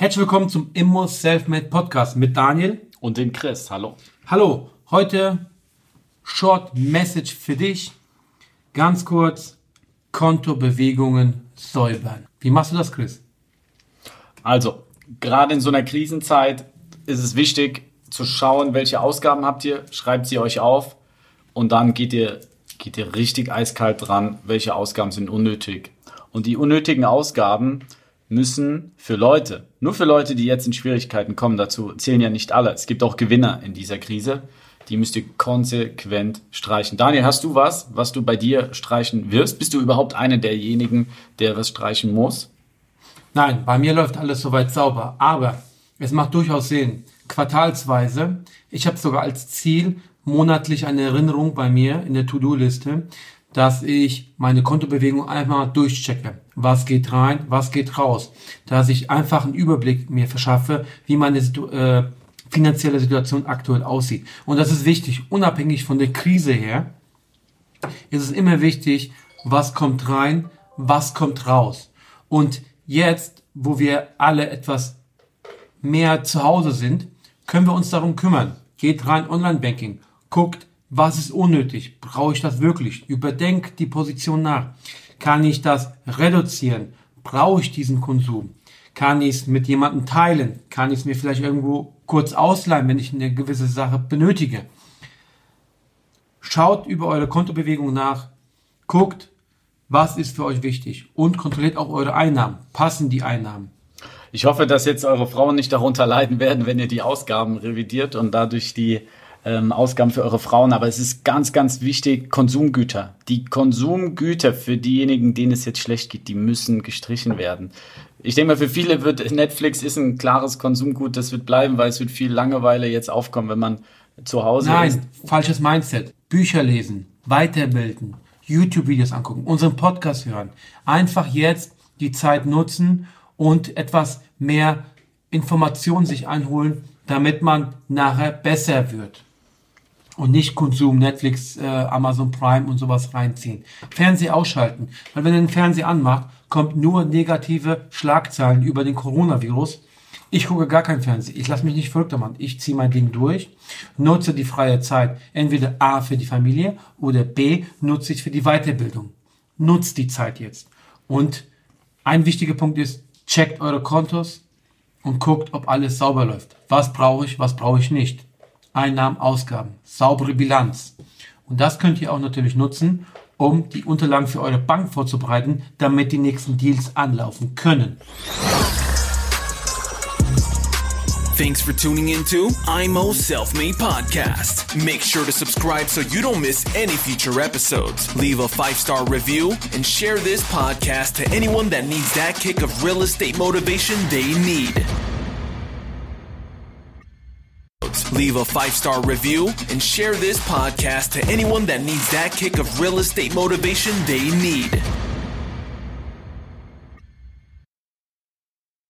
Herzlich willkommen zum Immo Selfmade Podcast mit Daniel und den Chris. Hallo. Hallo, heute Short Message für dich. Ganz kurz, Kontobewegungen säubern. Wie machst du das, Chris? Also, gerade in so einer Krisenzeit ist es wichtig zu schauen, welche Ausgaben habt ihr, schreibt sie euch auf und dann geht ihr, geht ihr richtig eiskalt dran, welche Ausgaben sind unnötig. Und die unnötigen Ausgaben, müssen für Leute, nur für Leute, die jetzt in Schwierigkeiten kommen, dazu zählen ja nicht alle. Es gibt auch Gewinner in dieser Krise. Die müsst ihr konsequent streichen. Daniel, hast du was, was du bei dir streichen wirst? Bist du überhaupt einer derjenigen, der was streichen muss? Nein, bei mir läuft alles soweit sauber. Aber es macht durchaus Sinn, quartalsweise. Ich habe sogar als Ziel monatlich eine Erinnerung bei mir in der To-Do-Liste, dass ich meine Kontobewegung einmal durchchecke. Was geht rein, was geht raus. Dass ich einfach einen Überblick mir verschaffe, wie meine Situ äh, finanzielle Situation aktuell aussieht. Und das ist wichtig, unabhängig von der Krise her, ist es immer wichtig, was kommt rein, was kommt raus. Und jetzt, wo wir alle etwas mehr zu Hause sind, können wir uns darum kümmern. Geht rein Online-Banking, guckt, was ist unnötig? Brauche ich das wirklich? Überdenk die Position nach. Kann ich das reduzieren? Brauche ich diesen Konsum? Kann ich es mit jemandem teilen? Kann ich es mir vielleicht irgendwo kurz ausleihen, wenn ich eine gewisse Sache benötige? Schaut über eure Kontobewegung nach, guckt, was ist für euch wichtig und kontrolliert auch eure Einnahmen. Passen die Einnahmen? Ich hoffe, dass jetzt eure Frauen nicht darunter leiden werden, wenn ihr die Ausgaben revidiert und dadurch die ähm, Ausgaben für eure Frauen, aber es ist ganz, ganz wichtig, Konsumgüter. Die Konsumgüter für diejenigen, denen es jetzt schlecht geht, die müssen gestrichen werden. Ich denke mal, für viele wird Netflix ist ein klares Konsumgut, das wird bleiben, weil es wird viel Langeweile jetzt aufkommen, wenn man zu Hause Nein, ist. Nein, falsches Mindset. Bücher lesen, weiterbilden, YouTube-Videos angucken, unseren Podcast hören. Einfach jetzt die Zeit nutzen und etwas mehr Informationen sich einholen, damit man nachher besser wird und nicht Konsum, Netflix, äh, Amazon Prime und sowas reinziehen. Fernseh ausschalten, weil wenn ihr den Fernseher anmacht, kommt nur negative Schlagzeilen über den Coronavirus. Ich gucke gar kein Fernsehen. Ich lasse mich nicht verrückt machen. Ich ziehe mein Ding durch, nutze die freie Zeit entweder A für die Familie oder B nutze ich für die Weiterbildung. Nutzt die Zeit jetzt. Und ein wichtiger Punkt ist, checkt eure Kontos und guckt, ob alles sauber läuft. Was brauche ich, was brauche ich nicht. Einnahmen, Ausgaben, saubere Bilanz. Und das könnt ihr auch natürlich nutzen, um die Unterlagen für eure Bank vorzubereiten, damit die nächsten Deals anlaufen können. Thanks for tuning into IMO Self Made Podcast. Make sure to subscribe so you don't miss any future episodes. Leave a five star review and share this podcast to anyone that needs that kick of real estate motivation they need. Leave a five star review and share this podcast to anyone that needs that kick of real estate motivation they need.